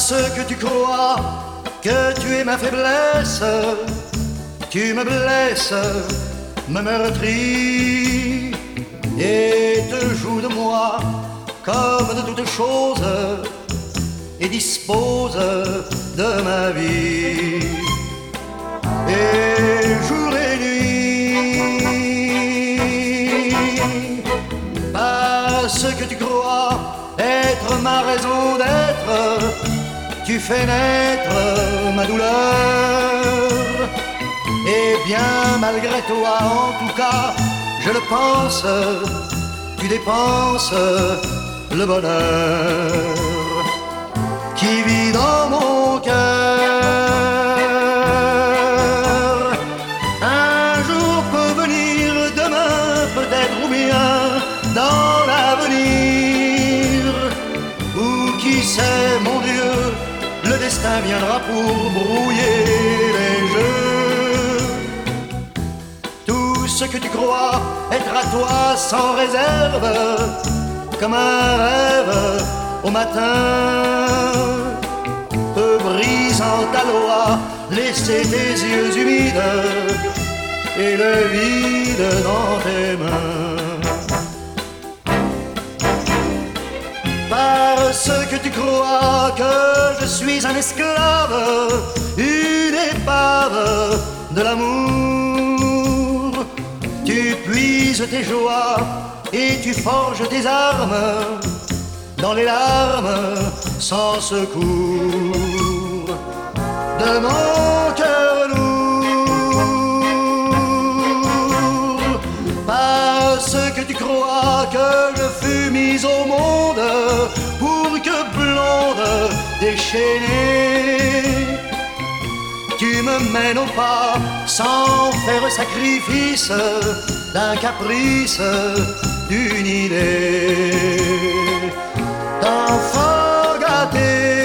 Parce que tu crois que tu es ma faiblesse, tu me blesses, me meurtris et te joues de moi comme de toutes choses et dispose de ma vie. Et jour et nuit, parce que tu crois être ma raison d'être, tu fais naître ma douleur. Et bien malgré toi, en tout cas, je le pense, tu dépenses le bonheur qui vit dans mon cœur. Viendra pour brouiller les jeux. Tout ce que tu crois être à toi sans réserve, comme un rêve au matin. Te brisant ta loi, laisser tes yeux humides et le vide dans tes mains. Parce que tu crois que je suis un esclave, une épave de l'amour. Tu puises tes joies et tu forges tes armes dans les larmes sans secours de mon cœur lourd. Parce que tu crois que je fus mise au monde déchaînée. Tu me mènes au pas sans faire sacrifice d'un caprice, d'une idée d'enfant gâté.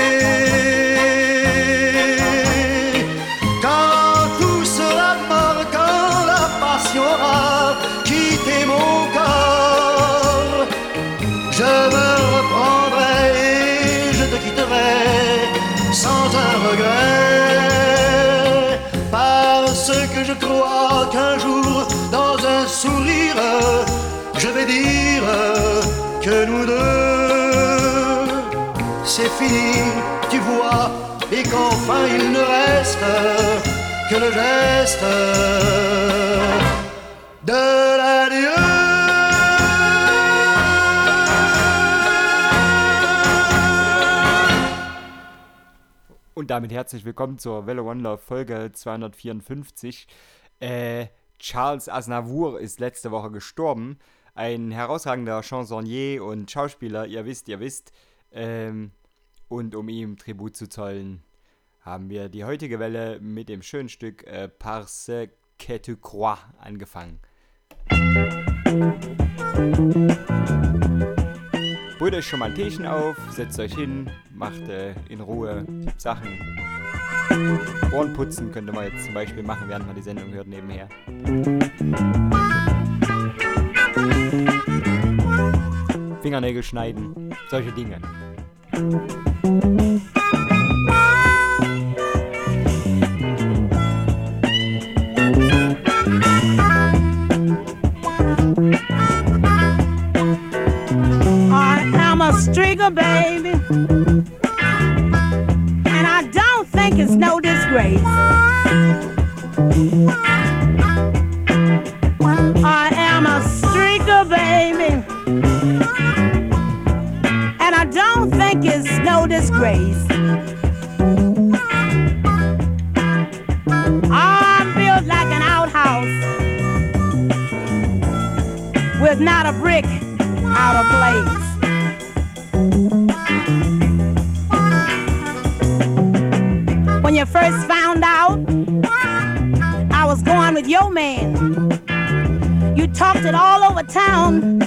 C'est fini, tu vois, et qu'enfin il ne reste que le geste de l'adieu. Und damit herzlich willkommen zur Welle One Love Folge 254. Äh, Charles Aznavour ist letzte Woche gestorben. Ein herausragender Chansonnier und Schauspieler, ihr wisst, ihr wisst. Ähm, und um ihm Tribut zu zollen, haben wir die heutige Welle mit dem schönen Stück äh, Parce que tu crois angefangen. Brüht euch schon mal ein Teechen auf, setzt euch hin, macht äh, in Ruhe Sachen. Ohren putzen könnte man jetzt zum Beispiel machen, während man die Sendung hört nebenher. Fingernägel schneiden, solche Dinge. I am a streaker, baby. No disgrace. I'm built like an outhouse with not a brick out of place. When you first found out I was going with your man, you talked it all over town,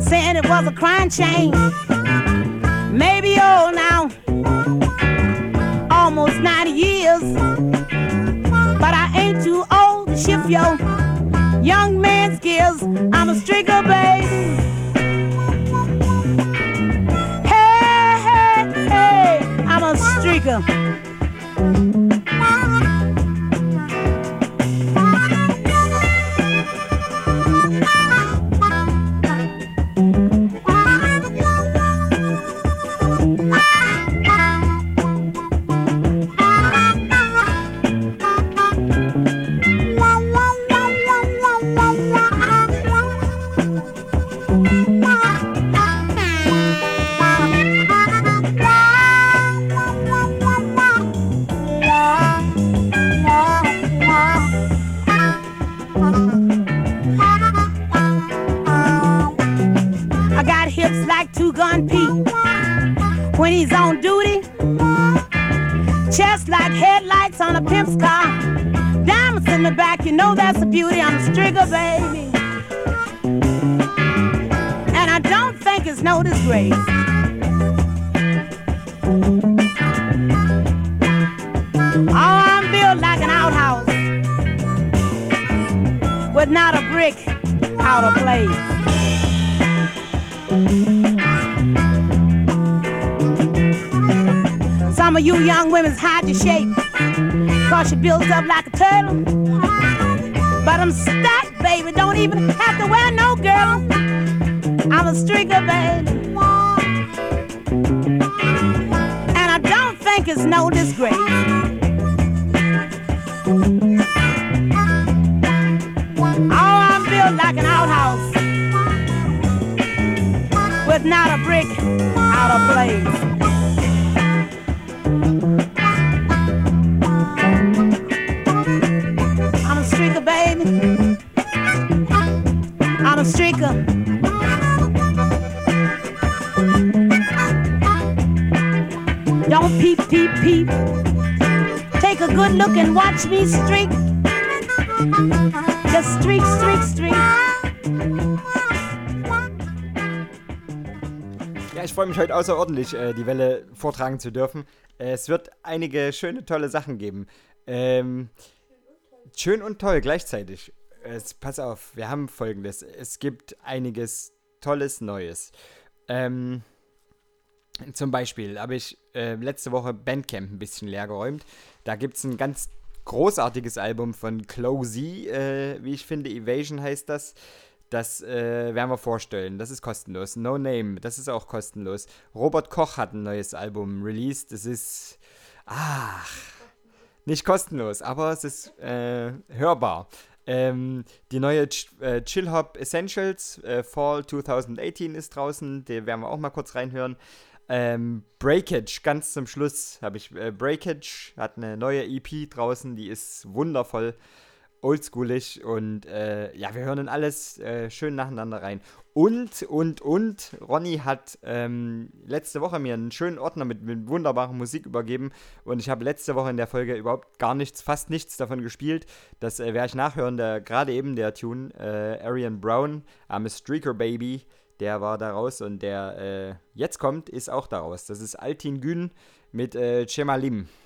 saying it was a crime change. Old now, almost 90 years, but I ain't too old to shift your young man skills. I'm a stringer, baby. Hey, hey, hey, I'm a streaker. He's on duty. Chest like headlights on a pimp's car. Diamonds in the back, you know that's a beauty. I'm a strigger, baby. And I don't think it's no disgrace. Oh, I'm built like an outhouse with not a brick out of place. Some of you young women's hide your shape, cause she builds up like a turtle. But I'm stacked, baby, don't even have to wear no girl. I'm a streaker, baby. And I don't think it's no disgrace. Oh, I'm built like an outhouse with not a brick out of place. A streaker. Don't peep, peep, peep. Take a good look and watch me streak. Just streak, streak, streak. Ja, ich freue mich heute außerordentlich, äh, die Welle vortragen zu dürfen. Es wird einige schöne, tolle Sachen geben. Ähm, schön und toll gleichzeitig. Es, pass auf, wir haben folgendes. Es gibt einiges Tolles Neues. Ähm, zum Beispiel habe ich äh, letzte Woche Bandcamp ein bisschen leer geräumt. Da gibt es ein ganz großartiges Album von Closey, äh, wie ich finde. Evasion heißt das. Das äh, werden wir vorstellen. Das ist kostenlos. No Name, das ist auch kostenlos. Robert Koch hat ein neues Album released. Das ist. Ach. Nicht kostenlos, aber es ist äh, hörbar. Ähm, die neue Ch äh, Chill Hop Essentials äh, Fall 2018 ist draußen. Die werden wir auch mal kurz reinhören. Ähm, Breakage, ganz zum Schluss habe ich äh, Breakage, hat eine neue EP draußen, die ist wundervoll, oldschoolig und äh, ja, wir hören in alles äh, schön nacheinander rein. Und, und, und, Ronny hat ähm, letzte Woche mir einen schönen Ordner mit, mit wunderbarer Musik übergeben und ich habe letzte Woche in der Folge überhaupt gar nichts, fast nichts davon gespielt. Das äh, werde ich nachhören, der, gerade eben der Tune, äh, Arian Brown, I'm a Streaker Baby, der war daraus und der äh, jetzt kommt, ist auch daraus. Das ist Altin Gün mit äh, Chemalim. Thank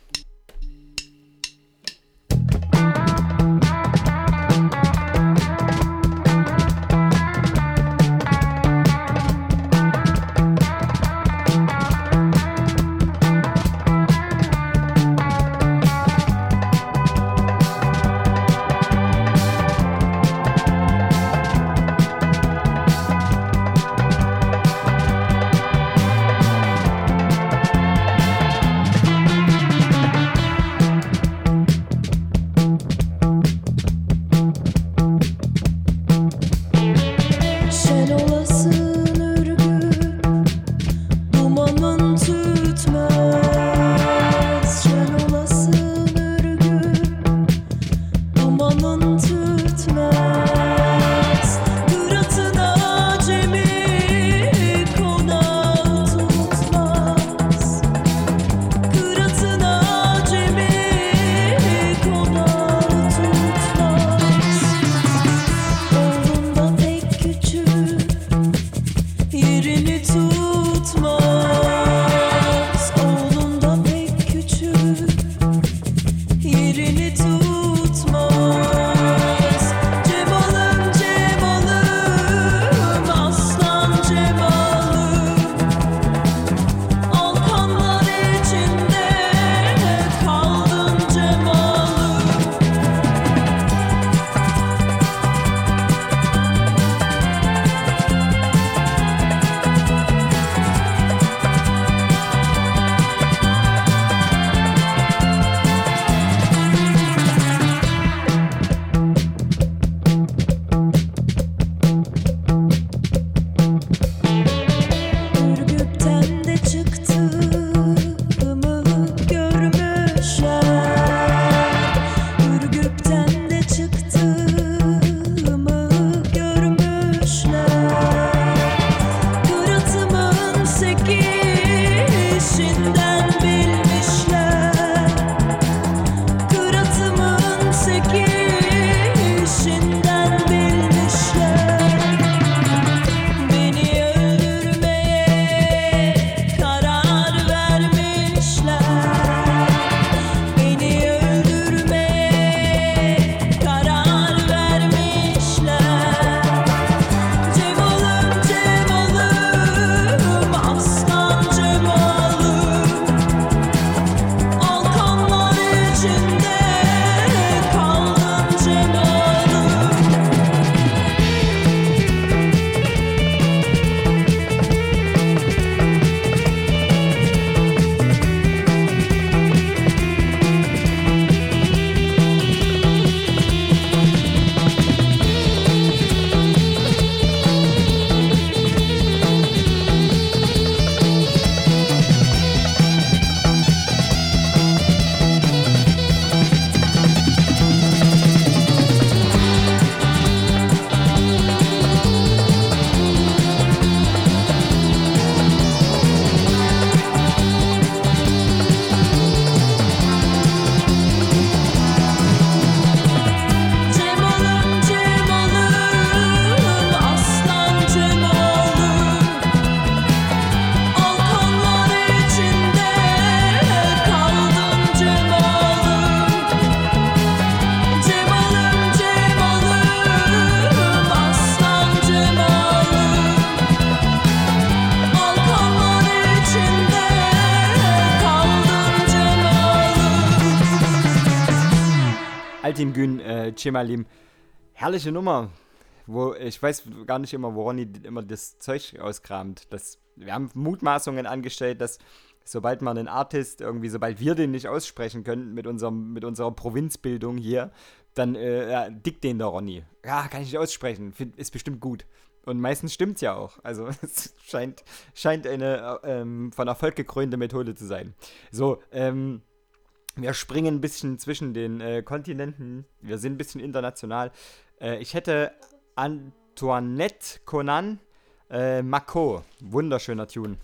äh, Chemalim. Herrliche Nummer. Wo, ich weiß gar nicht immer, wo Ronny immer das Zeug auskramt. Das, wir haben Mutmaßungen angestellt, dass sobald man einen Artist irgendwie, sobald wir den nicht aussprechen können mit, unserem, mit unserer Provinzbildung hier, dann äh, ja, dickt den der Ronny. Ja, kann ich nicht aussprechen. Find, ist bestimmt gut. Und meistens stimmt es ja auch. Also es scheint, scheint eine ähm, von Erfolg gekrönte Methode zu sein. So, ähm, wir springen ein bisschen zwischen den äh, Kontinenten. Wir sind ein bisschen international. Äh, ich hätte Antoinette Conan äh, Mako. Wunderschöner Tune.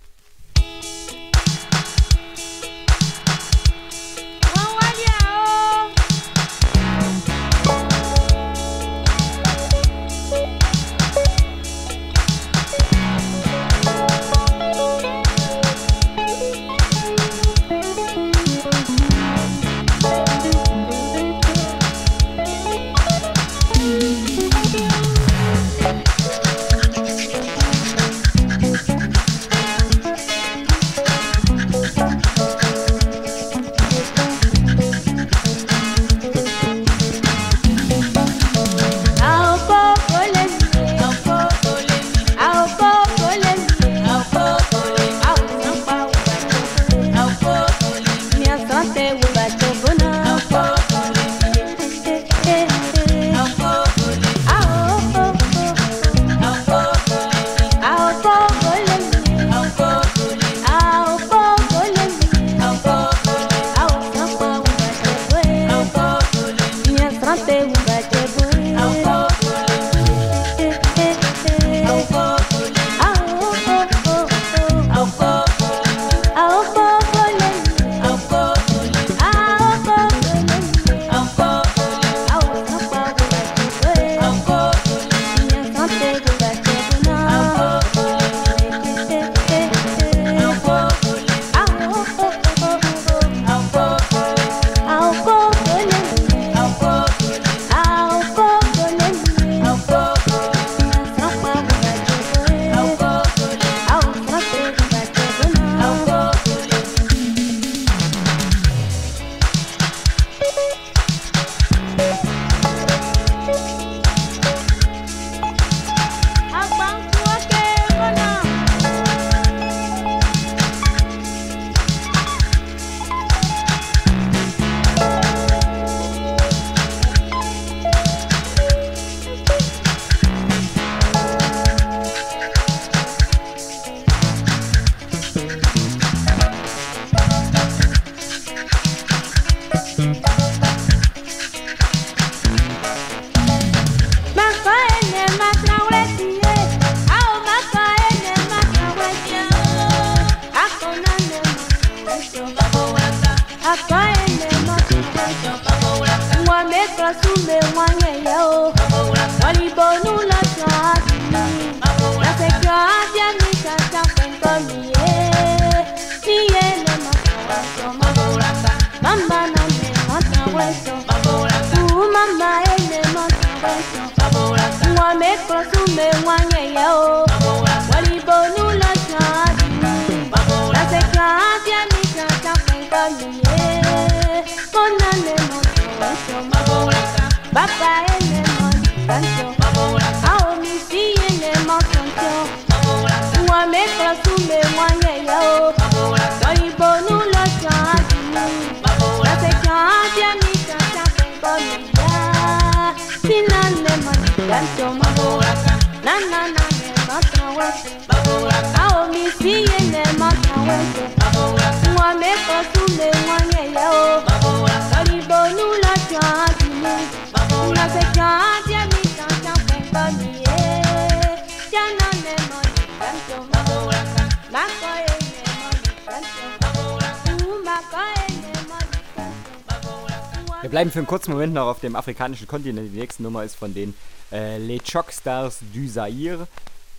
Kurzen Moment noch auf dem afrikanischen Kontinent. Die nächste Nummer ist von den äh, Les Chockstars du Zaire.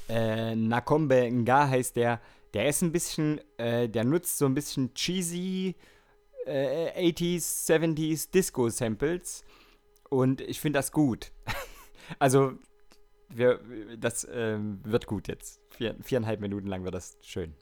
Äh, Nakombe Nga heißt der. Der ist ein bisschen, äh, der nutzt so ein bisschen cheesy 80s, äh, 70s Disco-Samples. Und ich finde das gut. also, wir, das ähm, wird gut jetzt. Vier, viereinhalb Minuten lang wird das schön.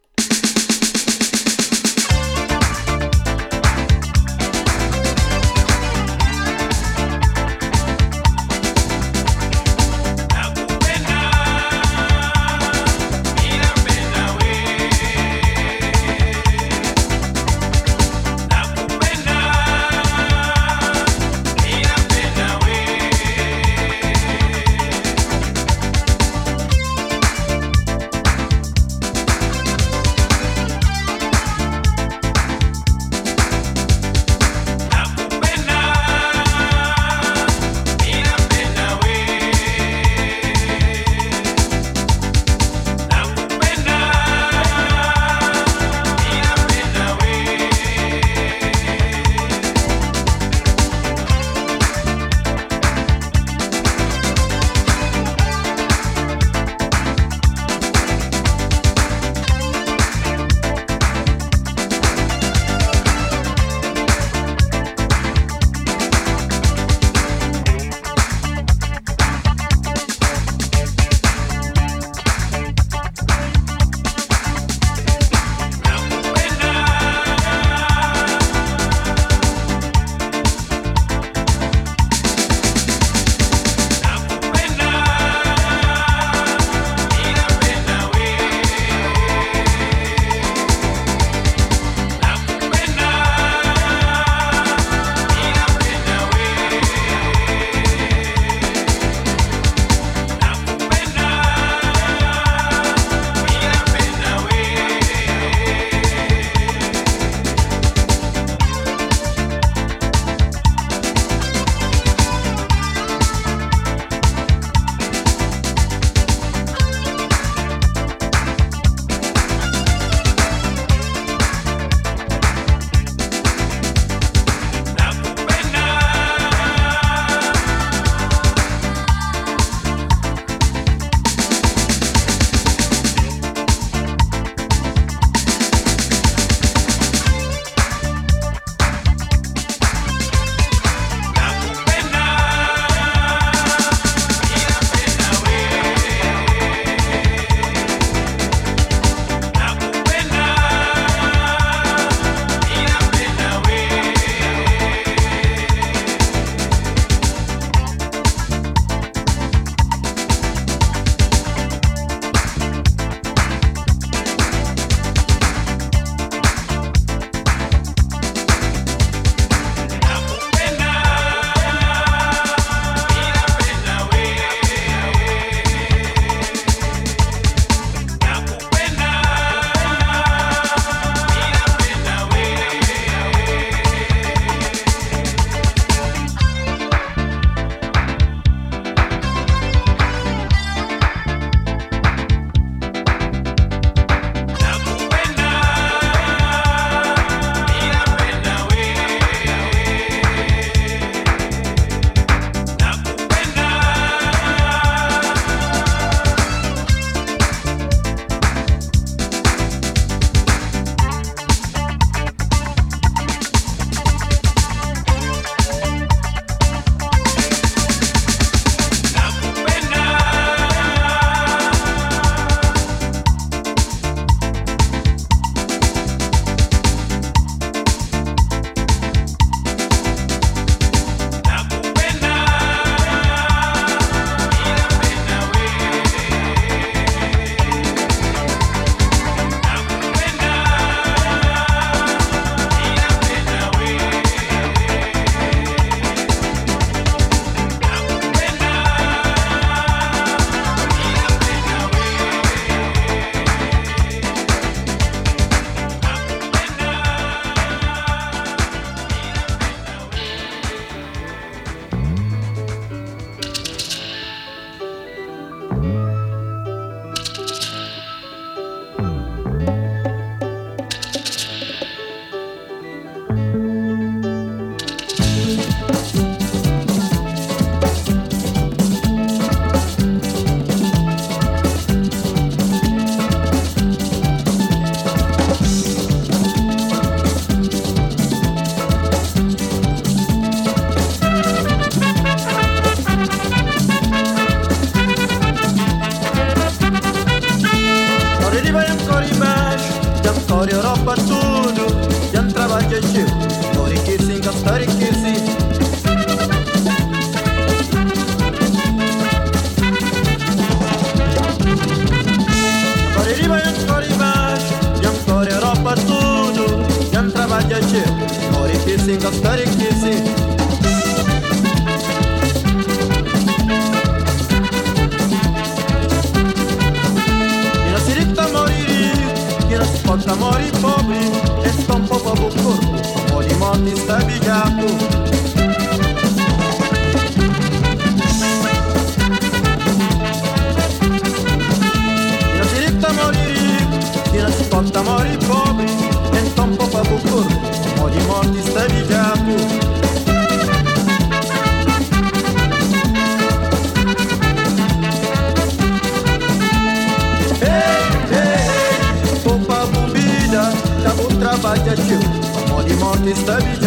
ты ставить.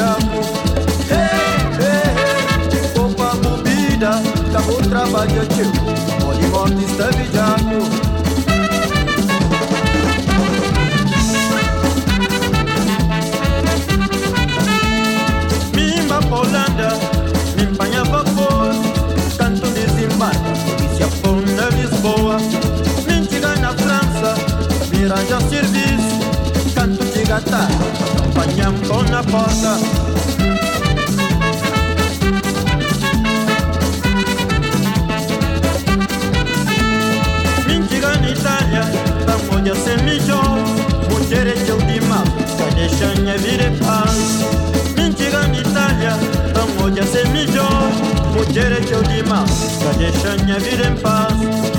trancou na porta. Mentira na Itália, pamoja se mijo, muterete udima, kadeshanya vire paz. Mentira na Itália, pamoja se tá deixando udima, vida em paz.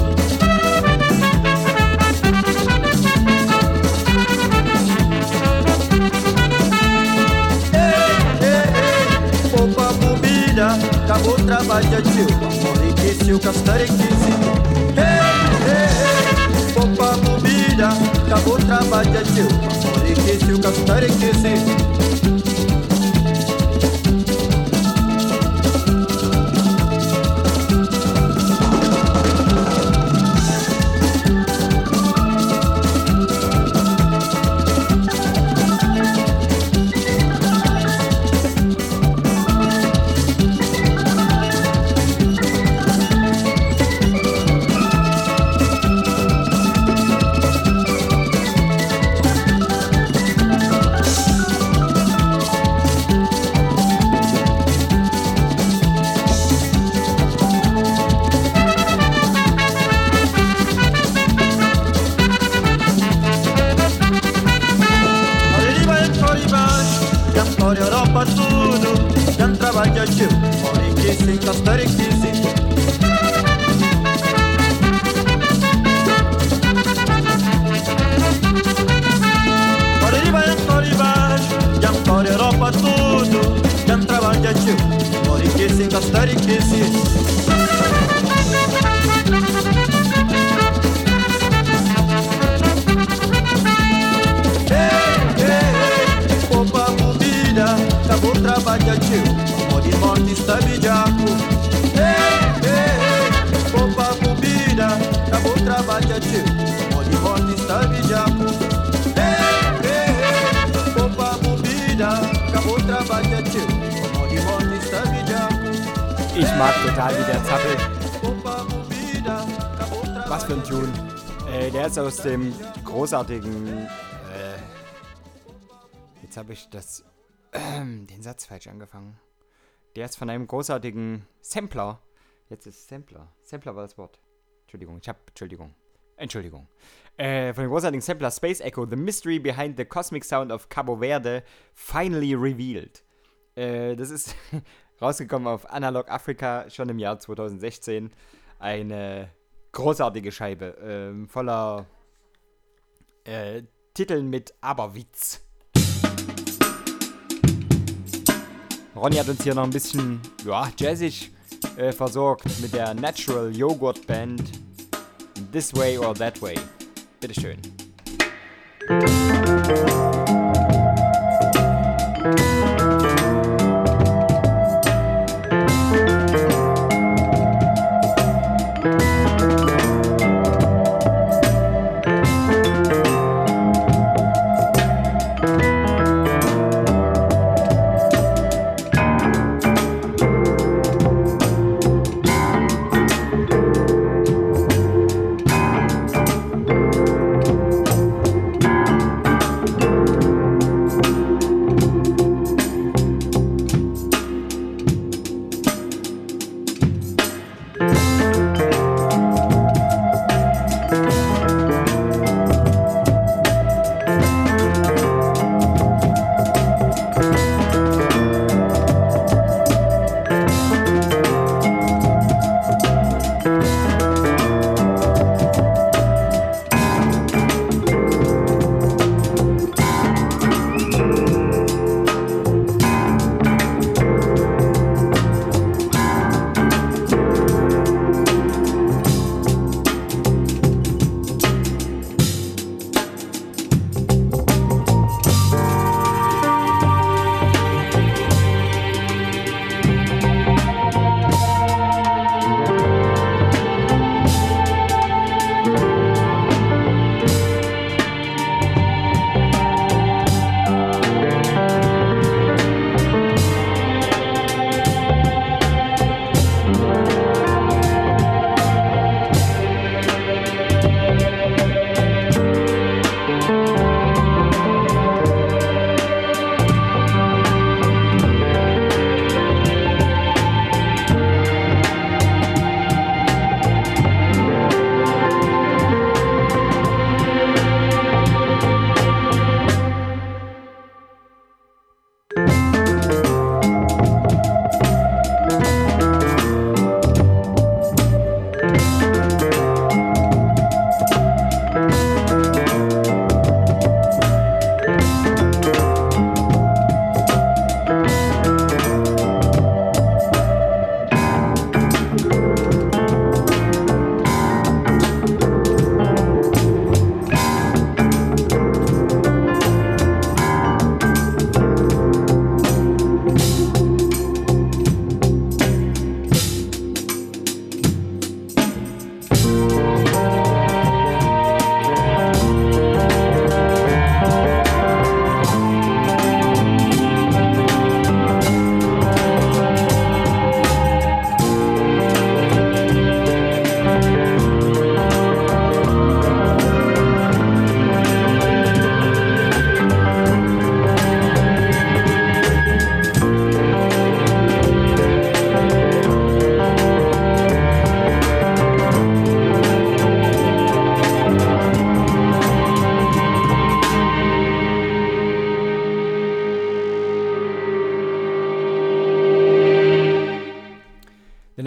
badyagiw bakora igisiw kasitarikizi popa mubira kabutra badyagiw bakora igisiw kasitarikizi Ich mag total, wie der zappelt. Was für ein Tune. Äh, der ist aus dem großartigen. Äh, jetzt habe ich das. ähm, den Satz falsch angefangen. Der ist von einem großartigen Sampler. Jetzt ist Sampler. Sampler war das Wort. Entschuldigung, ich habe. Entschuldigung. Entschuldigung. Äh, von dem großartigen Sampler Space Echo, The Mystery Behind the Cosmic Sound of Cabo Verde, finally revealed. Äh, das ist rausgekommen auf Analog Africa schon im Jahr 2016. Eine großartige Scheibe, ähm, voller äh, Titeln mit Aberwitz. Ronny hat uns hier noch ein bisschen ja, jazzig äh, versorgt mit der Natural Yogurt Band This Way or That Way. Bitteschön.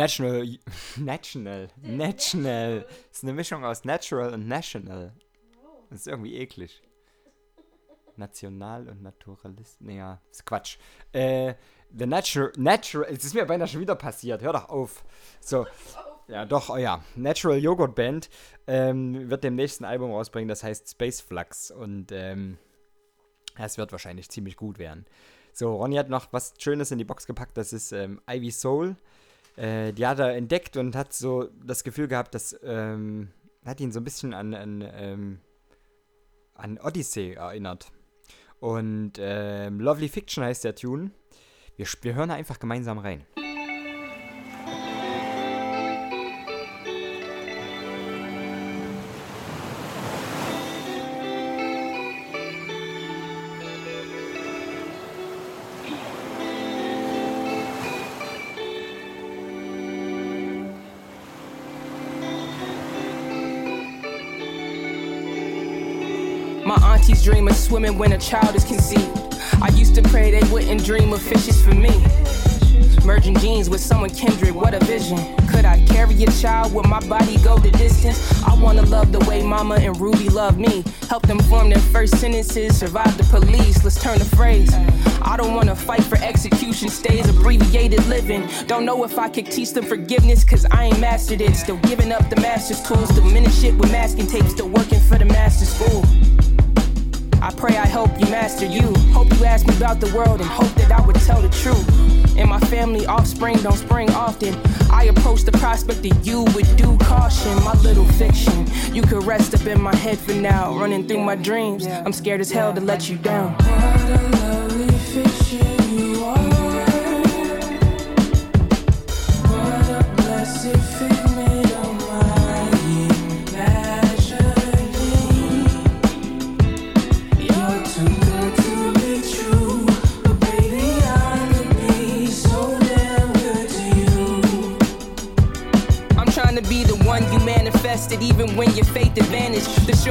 National. National. National. Das ist eine Mischung aus Natural und National. Das ist irgendwie eklig. National und Naturalist. Naja, ist Quatsch. Äh, The Natural. Natural. Es ist mir beinahe schon wieder passiert. Hör doch auf. So. Ja, doch, oh ja. Natural Yogurt Band ähm, wird dem nächsten Album rausbringen, das heißt Space Flux. Und ähm, es wird wahrscheinlich ziemlich gut werden. So, Ronny hat noch was Schönes in die Box gepackt, das ist ähm, Ivy Soul. Äh, die hat er entdeckt und hat so das Gefühl gehabt, dass ähm, hat ihn so ein bisschen an, an, ähm, an Odyssey erinnert. Und ähm, Lovely Fiction heißt der Tune. Wir, wir hören da einfach gemeinsam rein. Swimming when a child is conceived. I used to pray they wouldn't dream of fishes for me. Merging genes with someone kindred, what a vision. Could I carry a child? Would my body go the distance? I wanna love the way Mama and Ruby love me. Help them form their first sentences, survive the police. Let's turn the phrase. I don't wanna fight for execution stays, abbreviated living. Don't know if I could teach them forgiveness, cause I ain't mastered it. Still giving up the master's tools, still minute shit with masking tape, still working for the master school. I pray I hope you master you. Hope you ask me about the world and hope that I would tell the truth. In my family, offspring don't spring often. I approach the prospect of you with due caution. My little fiction, you could rest up in my head for now. Running through my dreams, I'm scared as hell to let you down.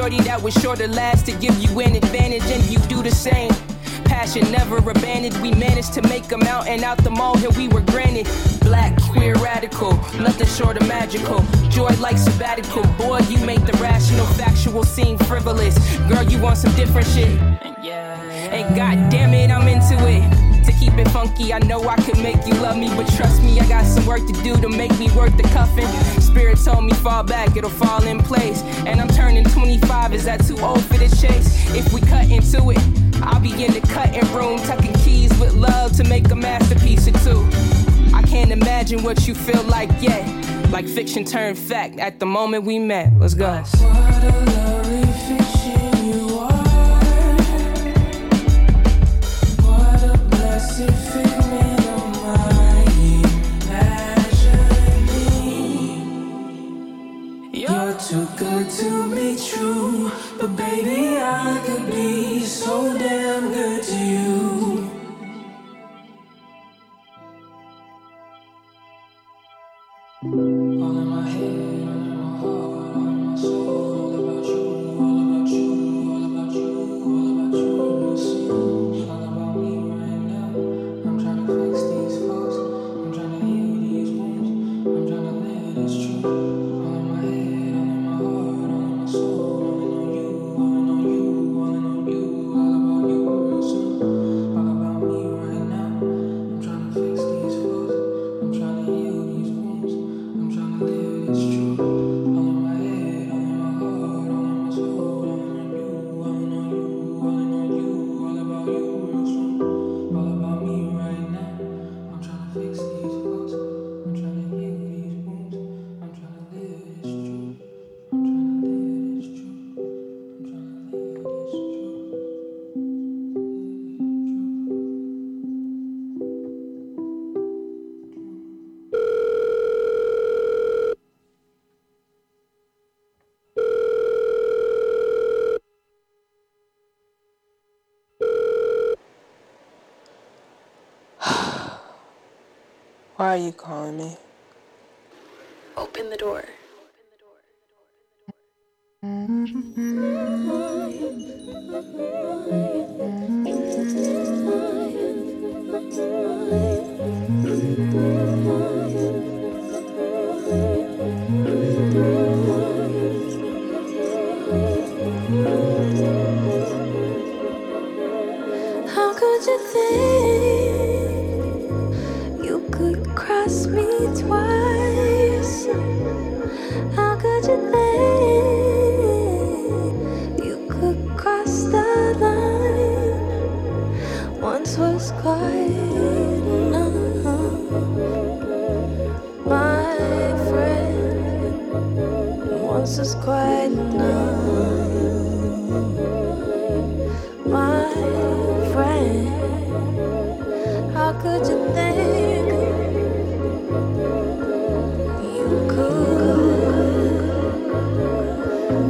Shorty that was sure to last to give you an advantage, and you do the same. Passion never abandoned. We managed to make a mountain out the molehill we were granted. Black, queer, radical, nothing short of magical. Joy like sabbatical. Boy, you make the rational, factual seem frivolous. Girl, you want some different shit. And god damn it, I'm into it. To keep it funky, I know I could make you love me, but trust me, I got some work to do to make me worth the cuffing. Spirit told me fall back, it'll fall in place. And I'm turning 25, is that too old for the chase? If we cut into it, I'll be in the cutting room, tucking keys with love to make a masterpiece or two. I can't imagine what you feel like yet. Like fiction turned fact at the moment we met. Let's go. Good to be true, but baby, I could be so damn good Why are you calling me? Open the door. Mm-hmm. My friend. How could you think you could?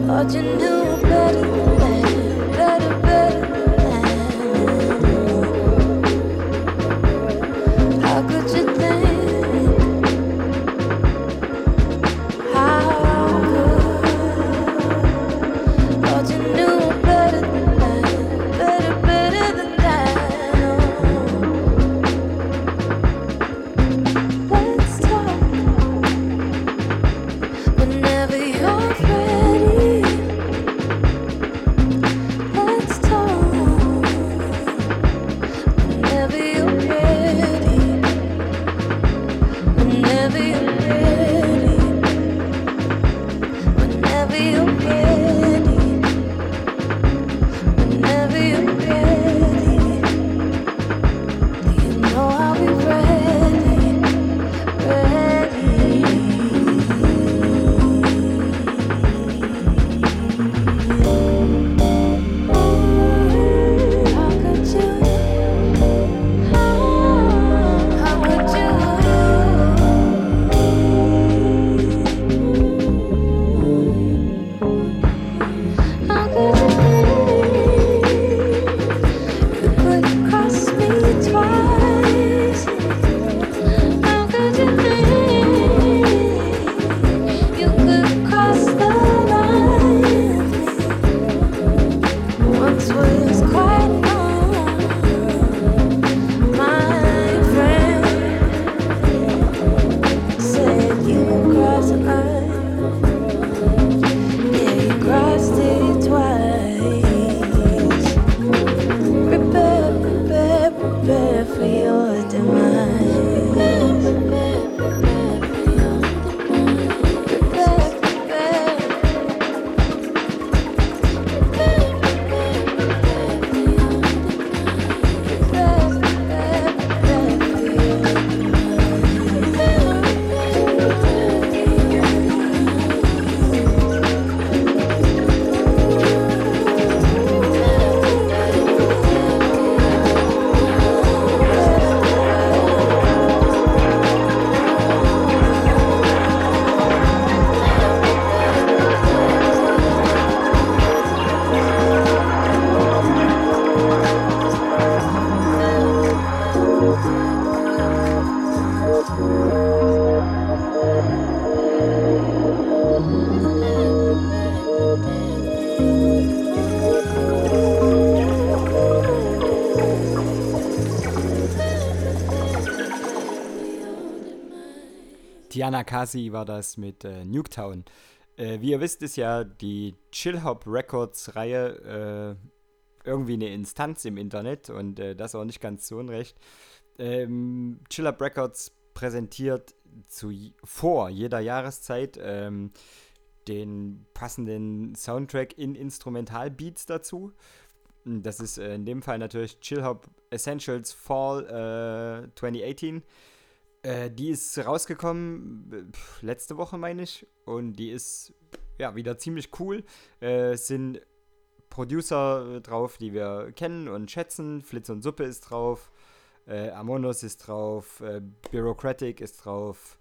Thought you knew better, Tiana Kasi war das mit äh, Nuketown. Äh, wie ihr wisst, ist ja die Chill Hop Records Reihe äh, irgendwie eine Instanz im Internet und äh, das auch nicht ganz so unrecht. Ähm, Chill Hop Records präsentiert zu, vor jeder Jahreszeit ähm, den passenden Soundtrack in Instrumentalbeats dazu. Das ist äh, in dem Fall natürlich Chill Hop Essentials Fall äh, 2018. Äh, die ist rausgekommen pf, letzte Woche, meine ich. Und die ist ja wieder ziemlich cool. Äh, sind Producer drauf, die wir kennen und schätzen. Flitz und Suppe ist drauf. Äh, Amonos ist drauf. Äh, Bureaucratic ist drauf.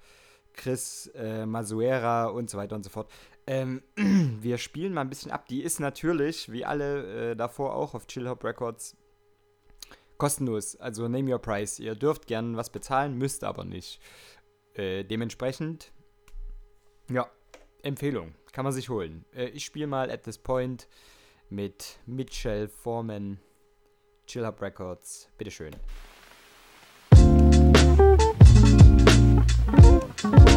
Chris äh, Masuera und so weiter und so fort. Ähm, wir spielen mal ein bisschen ab. Die ist natürlich, wie alle äh, davor auch auf Chill Hop Records, kostenlos. Also name your price. Ihr dürft gern was bezahlen, müsst aber nicht. Äh, dementsprechend, ja, Empfehlung. Kann man sich holen. Äh, ich spiele mal at this point mit Mitchell Foreman, Chill Hop Records. Bitteschön. Thank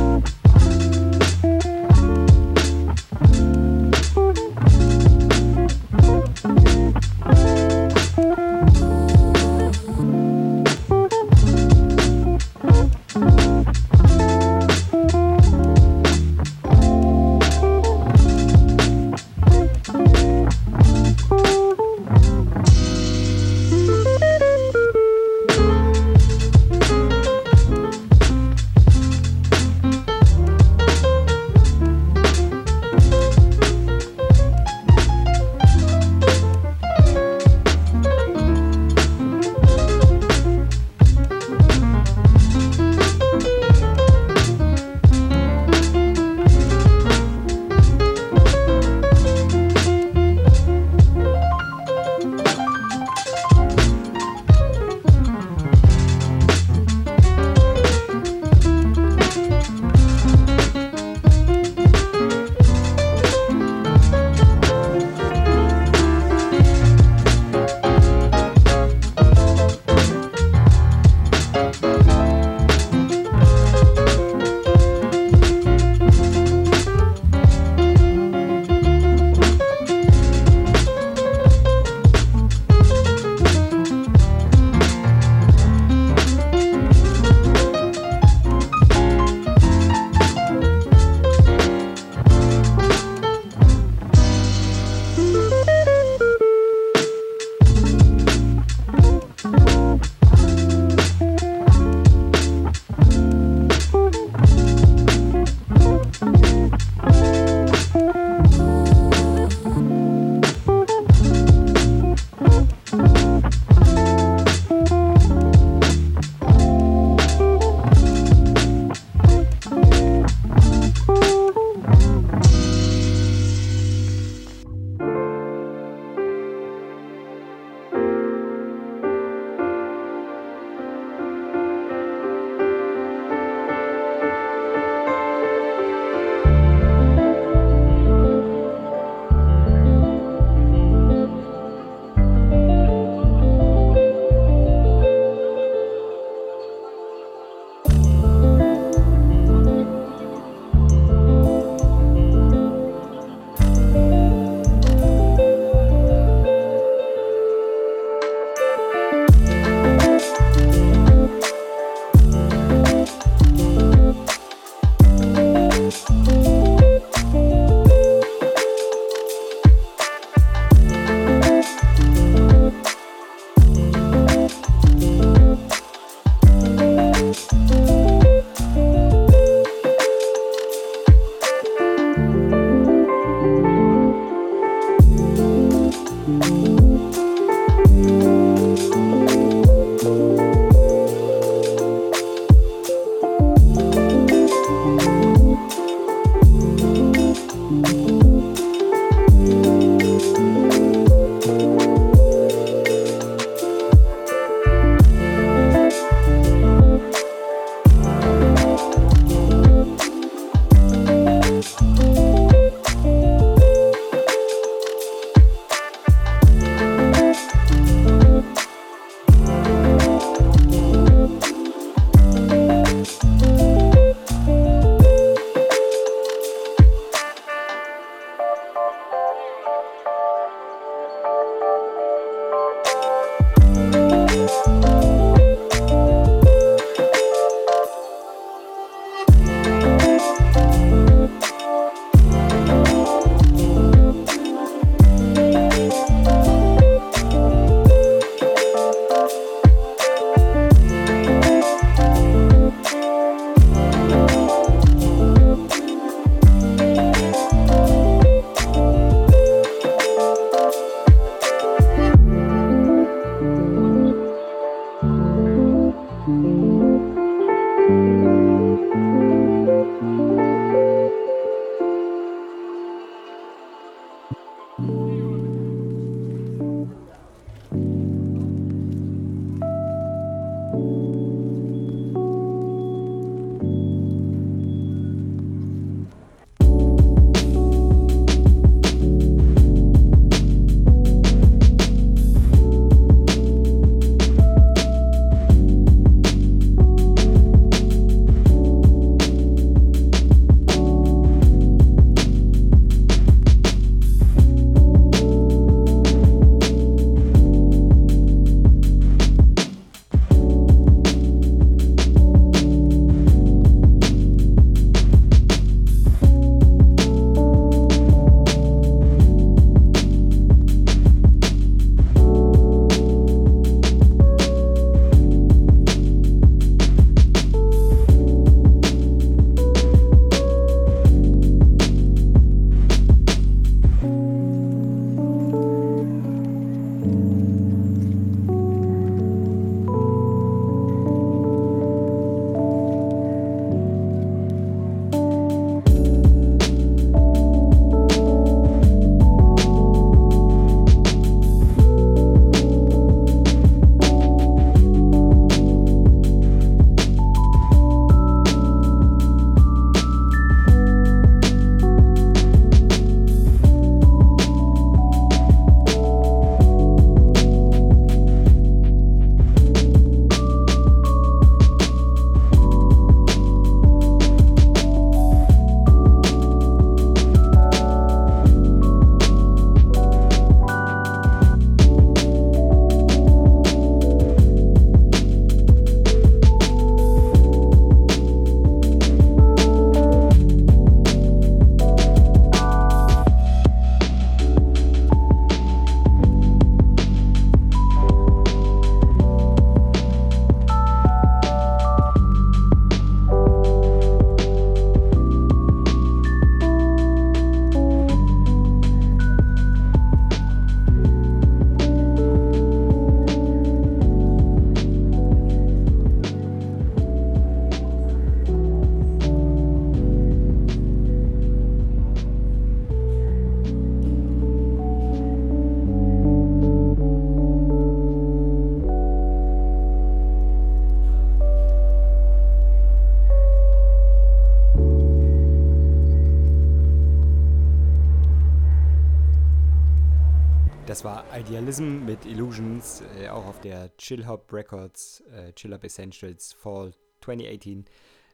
Äh, auch auf der Chill Hop Records, äh, Chill Hop Essentials Fall 2018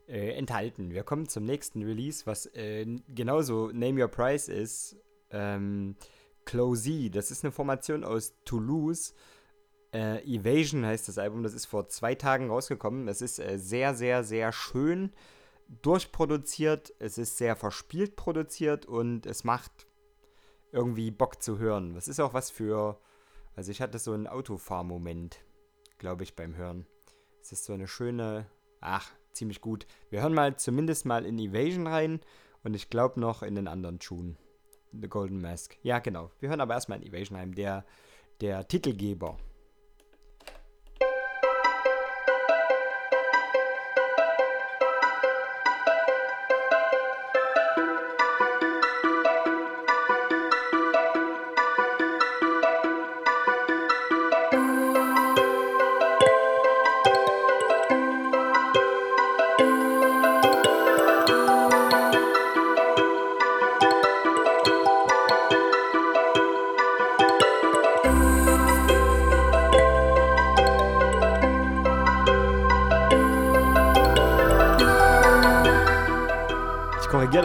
äh, enthalten. Wir kommen zum nächsten Release, was äh, genauso Name Your Price ist. Ähm, Closey, das ist eine Formation aus Toulouse. Äh, Evasion heißt das Album, das ist vor zwei Tagen rausgekommen. Es ist äh, sehr, sehr, sehr schön durchproduziert. Es ist sehr verspielt produziert und es macht irgendwie Bock zu hören. Das ist auch was für. Also, ich hatte so einen Autofahrmoment, glaube ich, beim Hören. Es ist so eine schöne. Ach, ziemlich gut. Wir hören mal zumindest mal in Evasion rein und ich glaube noch in den anderen Tune. The Golden Mask. Ja, genau. Wir hören aber erstmal in Evasion rein. Der, der Titelgeber.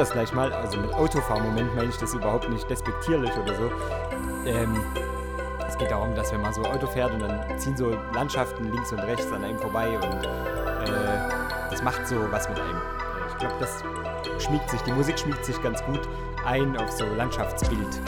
Das gleich mal. Also mit Autofahrmoment meine ich das überhaupt nicht despektierlich oder so. Ähm, es geht darum, dass wenn man so Auto fährt und dann ziehen so Landschaften links und rechts an einem vorbei und äh, das macht so was mit einem. Ich glaube, das schmiegt sich, die Musik schmiegt sich ganz gut ein auf so Landschaftsbild.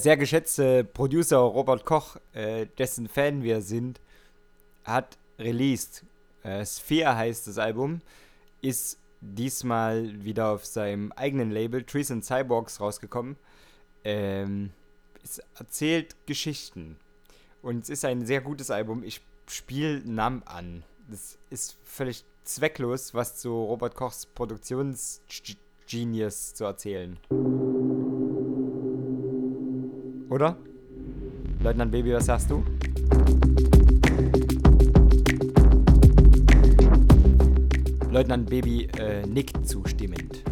Der sehr geschätzte Producer Robert Koch, äh, dessen Fan wir sind, hat released. Äh, Sphere heißt das Album. Ist diesmal wieder auf seinem eigenen Label Trees and Cyborgs rausgekommen. Ähm, es erzählt Geschichten. Und es ist ein sehr gutes Album. Ich spiele Nam an. Das ist völlig zwecklos, was zu Robert Kochs Produktionsgenius zu erzählen. Oder? Leutnant Baby, was sagst du? Leutnant Baby äh, nickt zustimmend.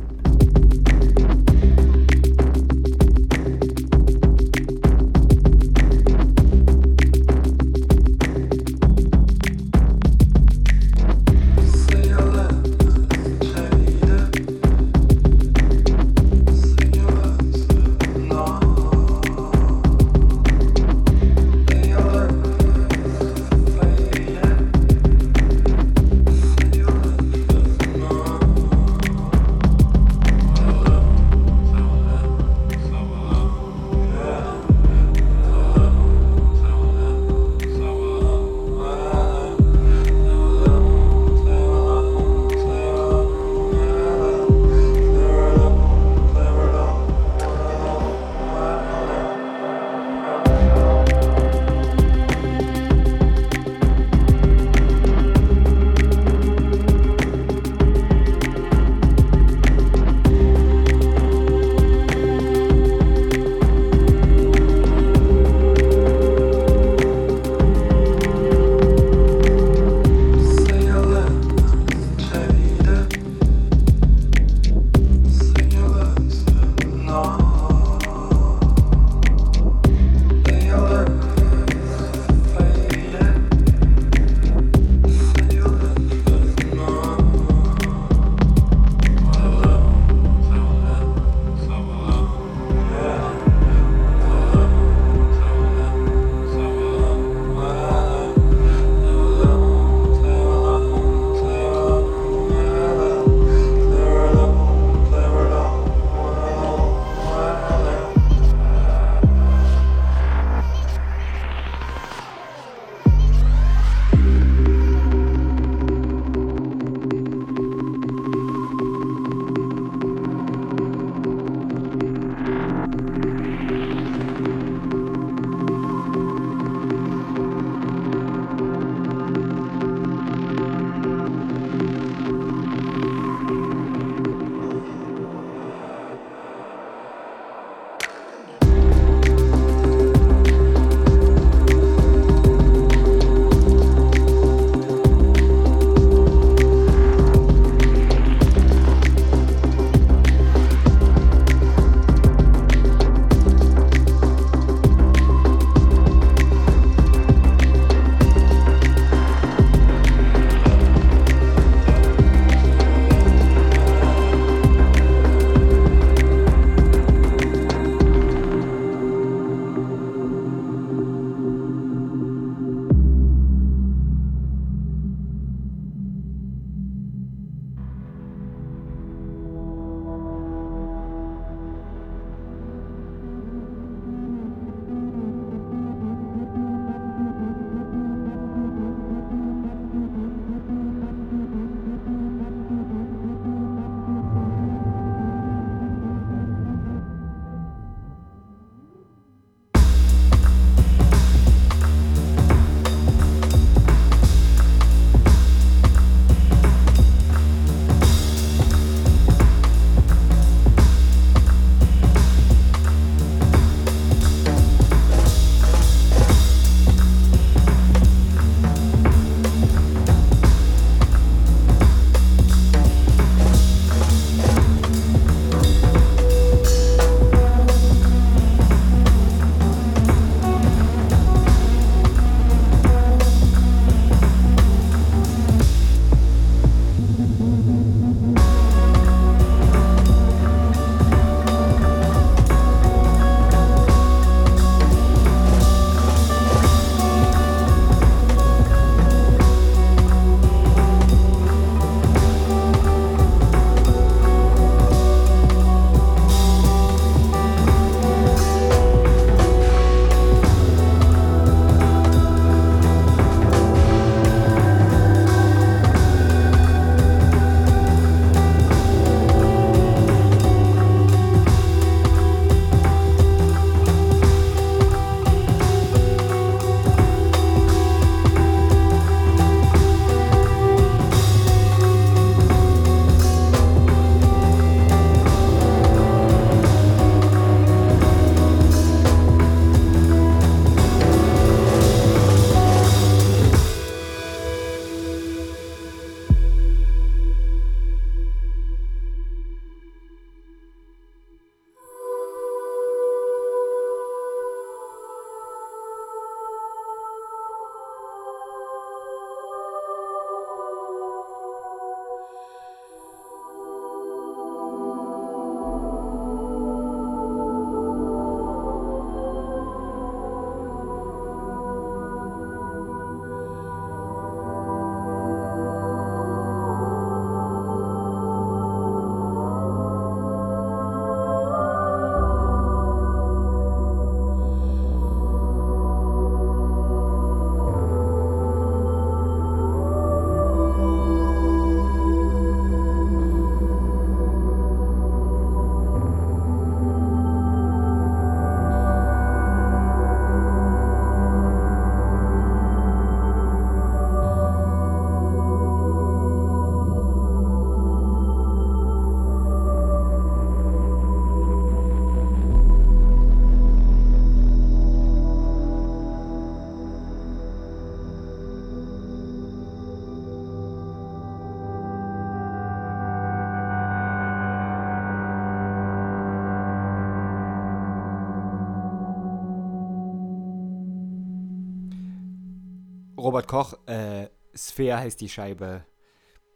Robert Koch, äh, Sphere heißt die Scheibe.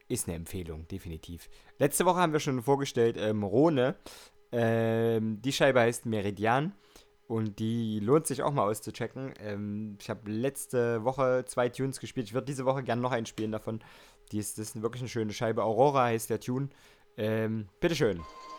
Ist eine Empfehlung, definitiv. Letzte Woche haben wir schon vorgestellt, ähm, Rhone. Ähm, die Scheibe heißt Meridian. Und die lohnt sich auch mal auszuchecken. Ähm, ich habe letzte Woche zwei Tunes gespielt. Ich würde diese Woche gerne noch einspielen davon. Die ist, das ist wirklich eine schöne Scheibe. Aurora heißt der Tune. Ähm, bitteschön. Wir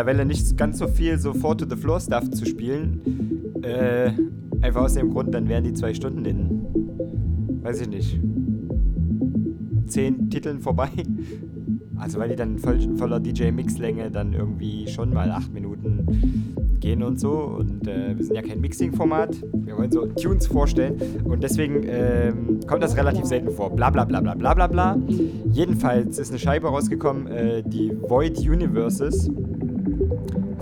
Der Welle nicht ganz so viel so Four to the Floor Stuff zu spielen. Äh, einfach aus dem Grund, dann wären die zwei Stunden in, weiß ich nicht, zehn Titeln vorbei. Also weil die dann voll, voller DJ-Mix-Länge dann irgendwie schon mal acht Minuten gehen und so. Und äh, wir sind ja kein Mixing-Format. Wir wollen so Tunes vorstellen. Und deswegen ähm, kommt das relativ selten vor. Bla bla bla bla bla bla bla. Jedenfalls ist eine Scheibe rausgekommen, äh, die Void Universes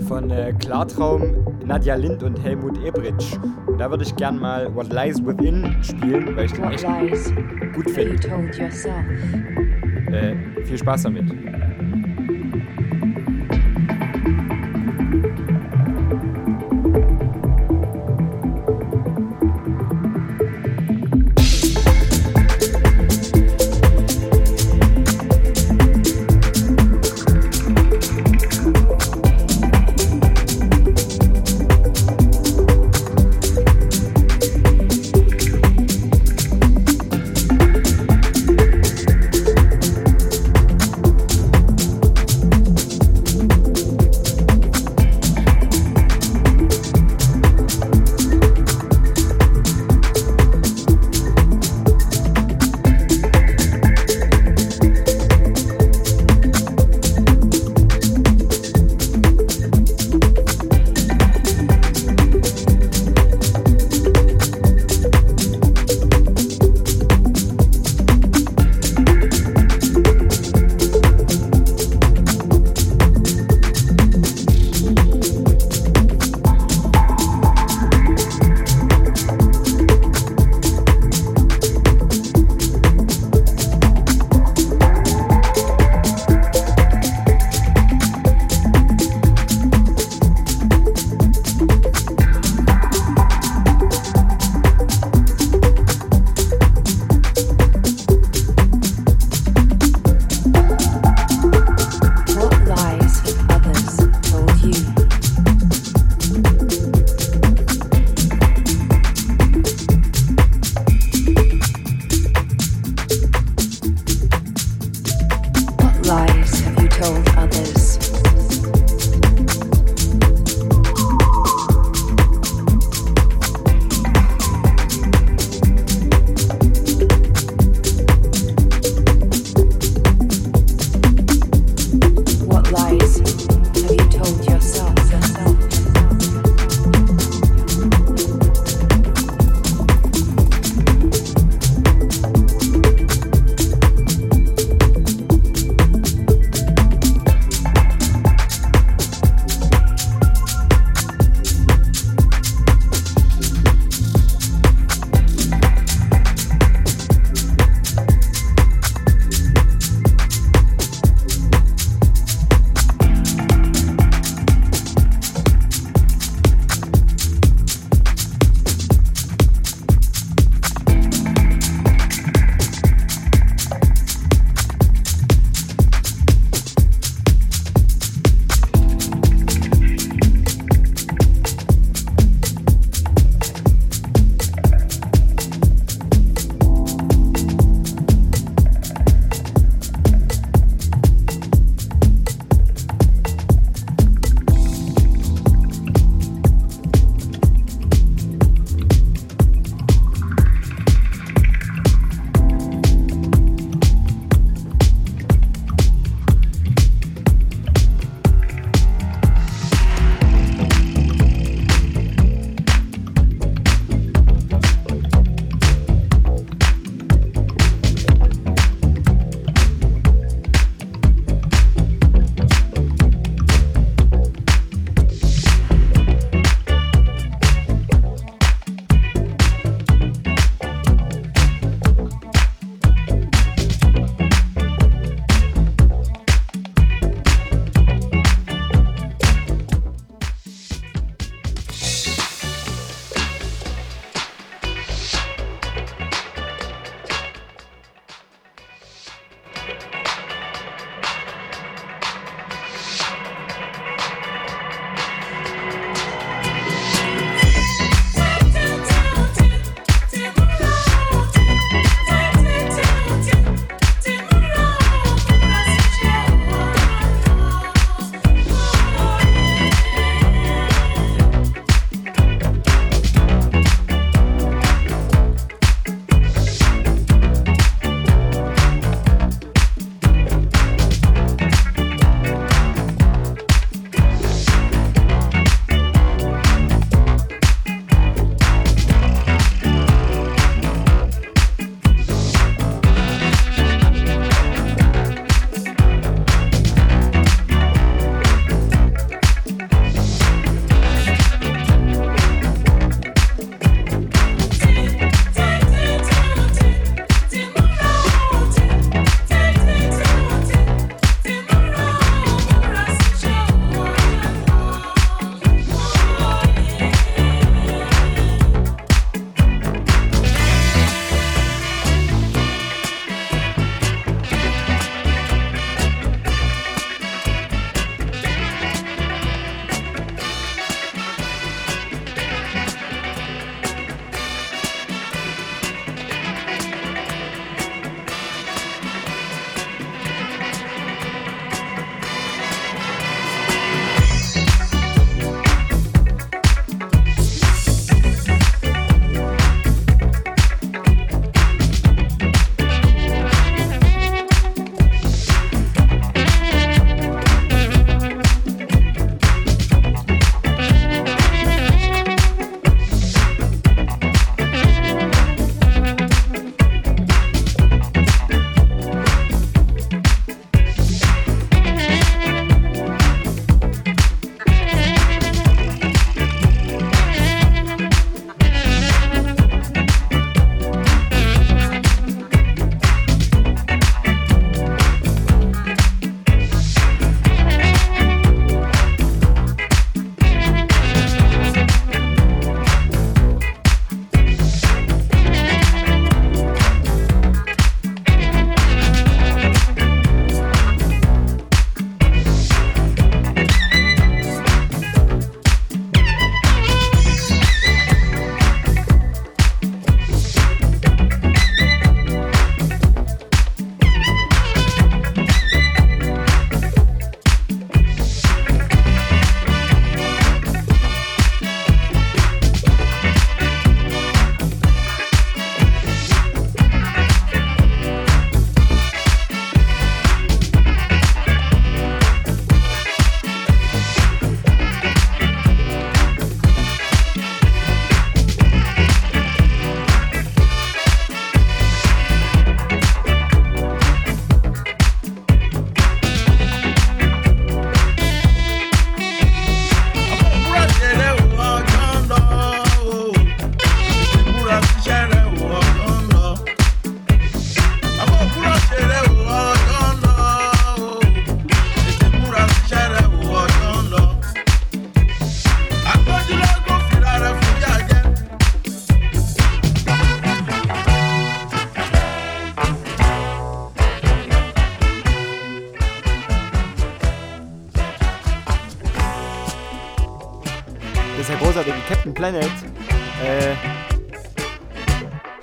von äh, Klartraum, Nadja Lind und Helmut Ebritsch. Und da würde ich gern mal What Lies Within spielen, weil ich den echt gut finde. Äh, viel Spaß damit.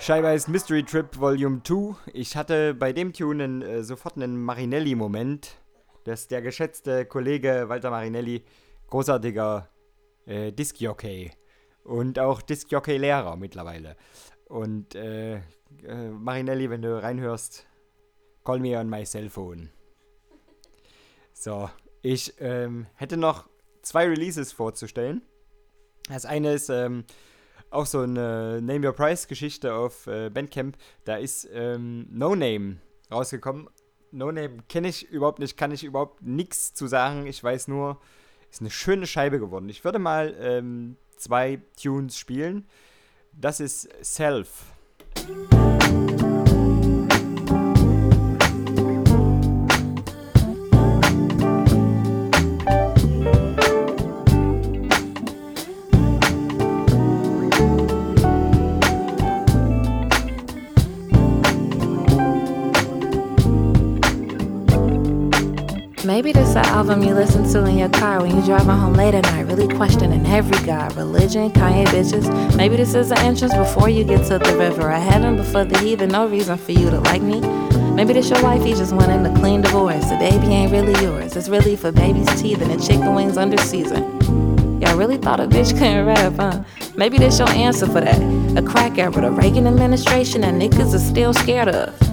Scheibe heißt Mystery Trip Volume 2. Ich hatte bei dem Tune einen, äh, sofort einen Marinelli-Moment. Das ist der geschätzte Kollege Walter Marinelli, großartiger äh, Disc-Jockey. Und auch Disc-Jockey-Lehrer mittlerweile. Und äh, äh, Marinelli, wenn du reinhörst, call me on my cell phone. So, ich ähm, hätte noch zwei Releases vorzustellen. Das eine ist ähm, auch so eine Name Your Price Geschichte auf äh, Bandcamp. Da ist ähm, No Name rausgekommen. No Name kenne ich überhaupt nicht, kann ich überhaupt nichts zu sagen. Ich weiß nur, ist eine schöne Scheibe geworden. Ich würde mal ähm, zwei Tunes spielen. Das ist Self. Maybe this an album you listen to in your car when you driving home late at night, really questioning every god, religion, Kanye bitches. Maybe this is the entrance before you get to the river of heaven, before the heathen, no reason for you to like me. Maybe this your wifey just wanting a clean divorce. The baby ain't really yours. It's really for baby's teeth and the chicken wings under season. Y'all really thought a bitch couldn't rap, huh? Maybe this your answer for that. A crack era, the Reagan administration that niggas are still scared of.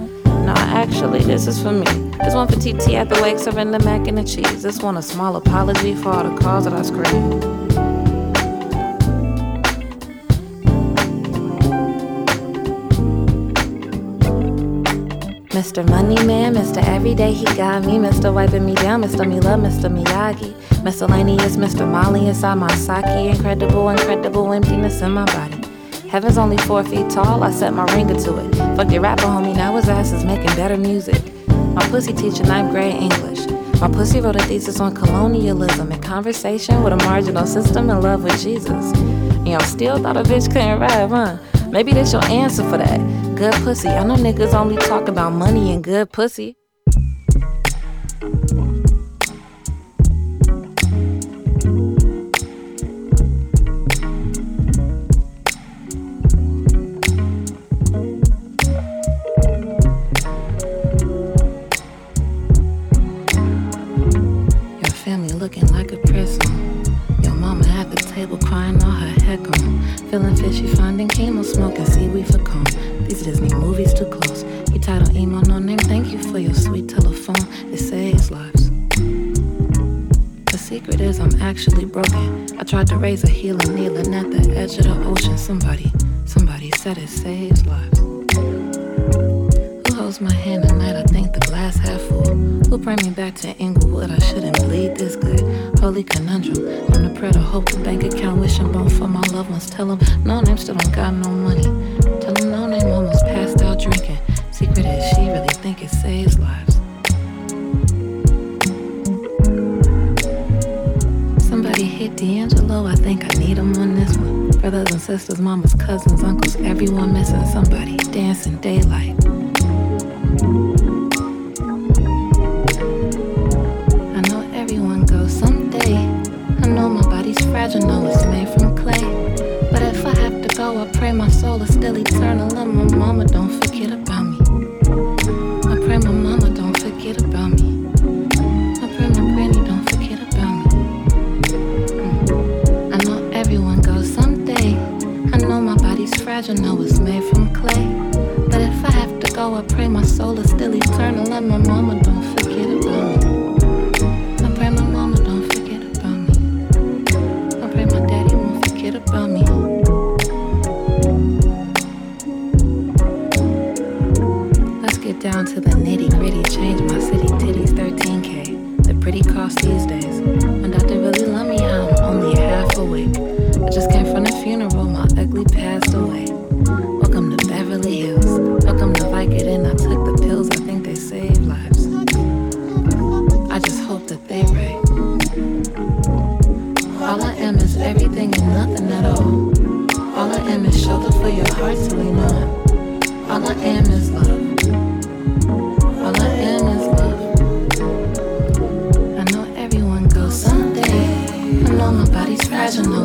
Actually, this is for me. This one for TT at the wake, serving the mac and the cheese. This one a small apology for all the calls that I screamed. Mr. Money Man, Mr. Everyday, he got me. Mr. Wiping me down, Mr. Me Love, Mr. Miyagi. Miscellaneous, Mr. Molly inside my sake. Incredible, incredible emptiness in my body. Heaven's only four feet tall, I set my ringer to it. Fuck your rapper, homie, now his ass is making better music. My pussy teacher ninth grade English. My pussy wrote a thesis on colonialism and conversation with a marginal system in love with Jesus. And y'all still thought a bitch couldn't rap, huh? Maybe that's your answer for that. Good pussy. I know niggas only talk about money and good pussy. For calm. These Disney movies too close. You title emo, no name. Thank you for your sweet telephone. It saves lives. The secret is I'm actually broken. I tried to raise a healing, kneeling at the edge of the ocean. Somebody, somebody said it saves lives. Who holds my hand at night? I think the glass half full. Who bring me back to Inglewood? I shouldn't bleed this good. Holy conundrum. I'm the predator. Hope the bank account wishing bone for my loved ones. Tell them no name still don't got no money. Drinking. Secret is she really think it saves lives. Somebody hit D'Angelo. I think I need him on this one. Brothers and sisters, mamas, cousins, uncles, everyone missing somebody. Dancing daylight. get down to the nitty gritty. Change my city titties 13k. The pretty cost these days. My doctor really love me, I'm only half awake. I just came from the funeral, my ugly passed away. Welcome to Beverly Hills. Welcome to Vicodin. I took the pills, I think they save lives. I just hope that they right. All I am is everything and nothing at all. All I am is shelter for your heart, to lean on. All I am is love. don't know.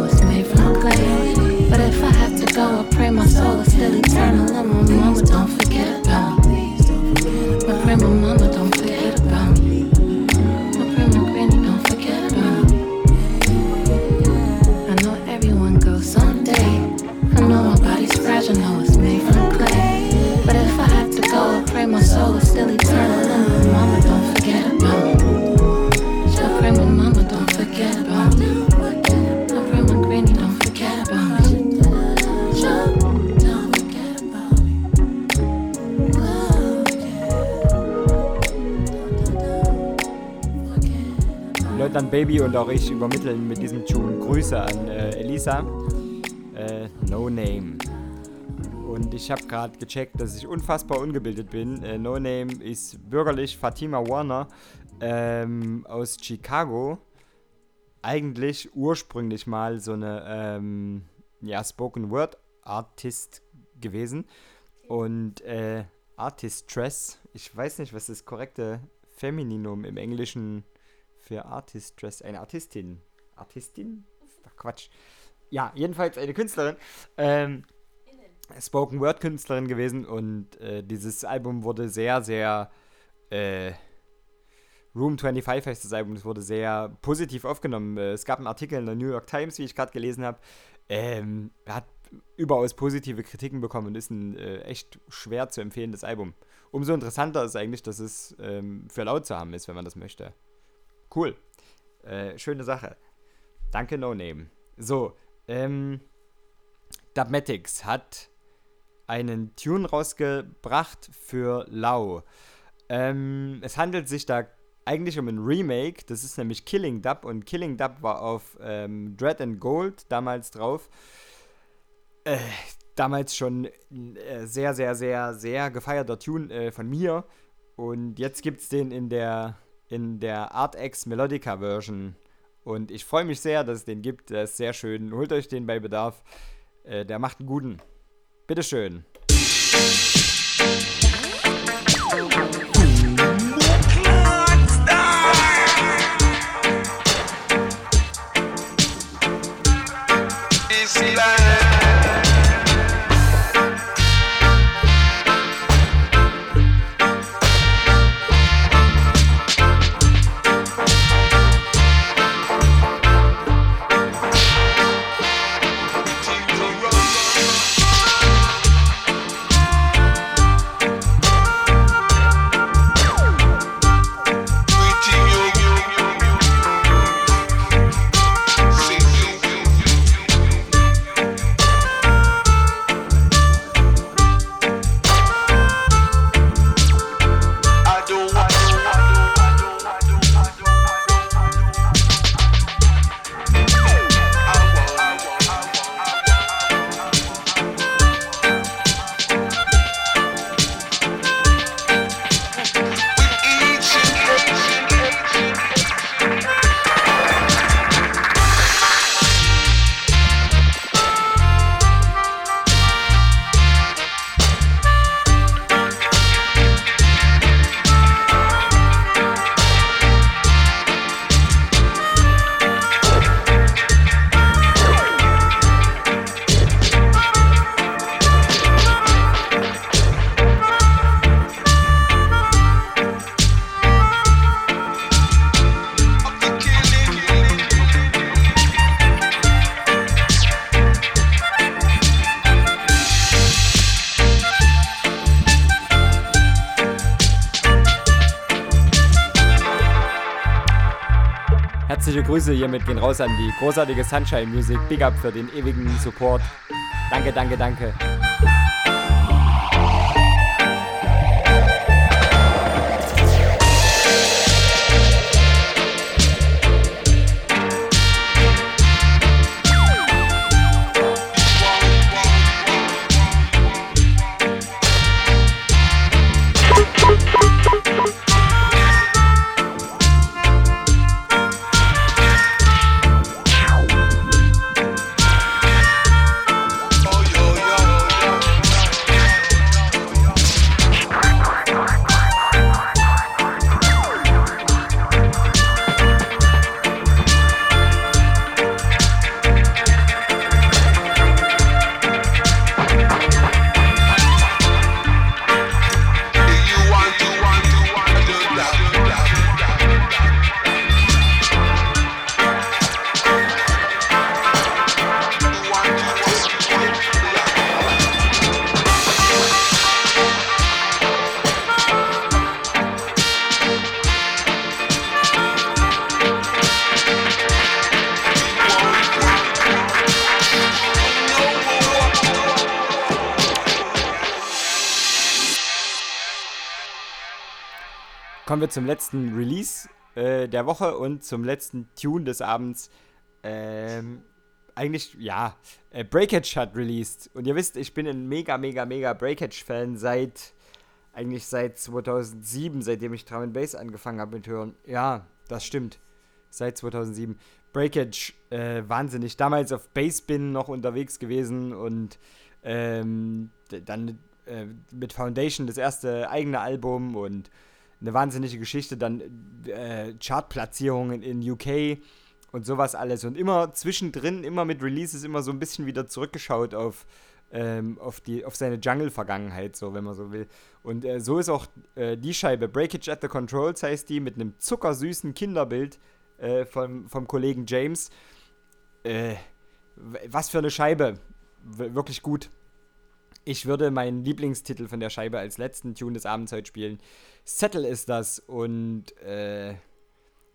Und auch ich übermitteln mit diesem Tune Grüße an äh, Elisa. Äh, no Name. Und ich habe gerade gecheckt, dass ich unfassbar ungebildet bin. Äh, no Name ist bürgerlich Fatima Warner ähm, aus Chicago. Eigentlich ursprünglich mal so eine ähm, ja, Spoken Word Artist gewesen. Und äh, Artistress, ich weiß nicht, was das korrekte Femininum im Englischen für Artistress, eine Artistin. Artistin? Ist doch Quatsch. Ja, jedenfalls eine Künstlerin. Ähm, Spoken Word Künstlerin gewesen und äh, dieses Album wurde sehr, sehr äh, Room 25 heißt das Album, es wurde sehr positiv aufgenommen. Äh, Es gab einen Artikel in der New York Times, wie ich gerade gelesen habe. Ähm, hat überaus positive Kritiken bekommen und ist ein äh, echt schwer zu empfehlendes Album. Umso interessanter ist eigentlich, dass es ähm, für laut zu haben ist, wenn man das möchte. Cool. Äh, schöne Sache. Danke, No Name. So, ähm, Dubmatics hat einen Tune rausgebracht für Lau. Ähm, es handelt sich da eigentlich um ein Remake. Das ist nämlich Killing Dub und Killing Dub war auf ähm, Dread and Gold damals drauf. Äh, damals schon äh, sehr, sehr, sehr, sehr gefeierter Tune äh, von mir. Und jetzt gibt es den in der, in der Art Melodica Version. Und ich freue mich sehr, dass es den gibt. Der ist sehr schön. Holt euch den bei Bedarf. Äh, der macht einen guten. Bitteschön. Grüße hiermit gehen raus an die großartige Sunshine Music. Big up für den ewigen Support. Danke, danke, danke. Kommen wir zum letzten Release äh, der Woche und zum letzten Tune des Abends. Ähm, eigentlich, ja, äh, Breakage hat released. Und ihr wisst, ich bin ein mega, mega, mega Breakage-Fan seit, eigentlich seit 2007, seitdem ich Drum Bass angefangen habe mit Hören. Ja, das stimmt. Seit 2007. Breakage, äh, wahnsinnig. Damals auf Bassbin noch unterwegs gewesen und ähm, dann äh, mit Foundation das erste eigene Album und eine wahnsinnige Geschichte, dann äh, Chartplatzierungen in UK und sowas alles und immer zwischendrin, immer mit Releases, immer so ein bisschen wieder zurückgeschaut auf, ähm, auf, die, auf seine Jungle-Vergangenheit, so wenn man so will. Und äh, so ist auch äh, die Scheibe, Breakage at the Controls heißt die, mit einem zuckersüßen Kinderbild äh, vom, vom Kollegen James. Äh, was für eine Scheibe, w wirklich gut. Ich würde meinen Lieblingstitel von der Scheibe als letzten Tune des Abends heute spielen. Settle ist das und äh,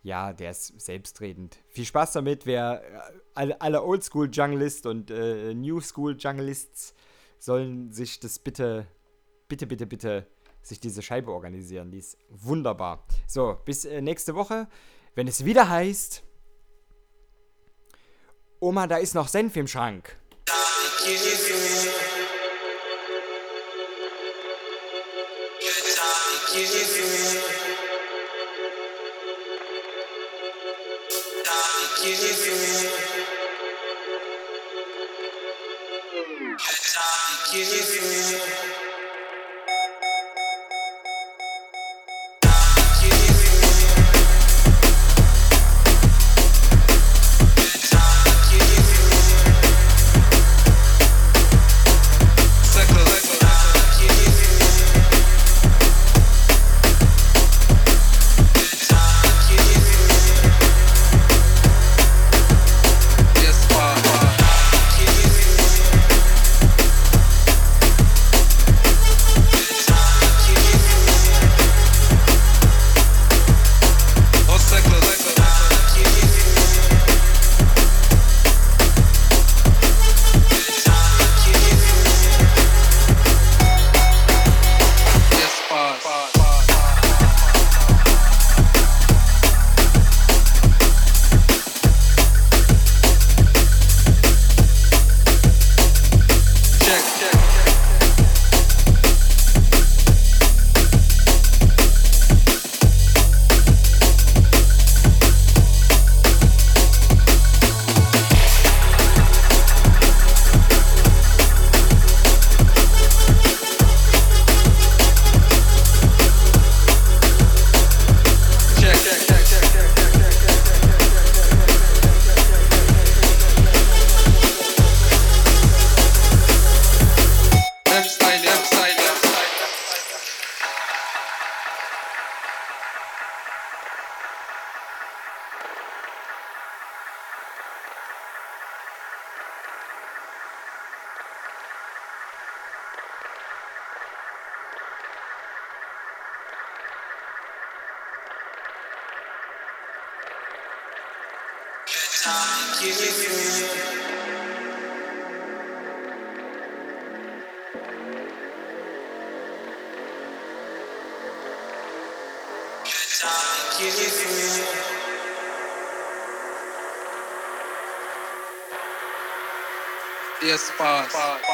ja, der ist selbstredend. Viel Spaß damit. Wer äh, alle, alle Oldschool Junglist und äh, New School Junglists sollen sich das bitte, bitte, bitte, bitte sich diese Scheibe organisieren. Die ist wunderbar. So, bis äh, nächste Woche, wenn es wieder heißt. Oma, da ist noch Senf im Schrank. Yes, pass.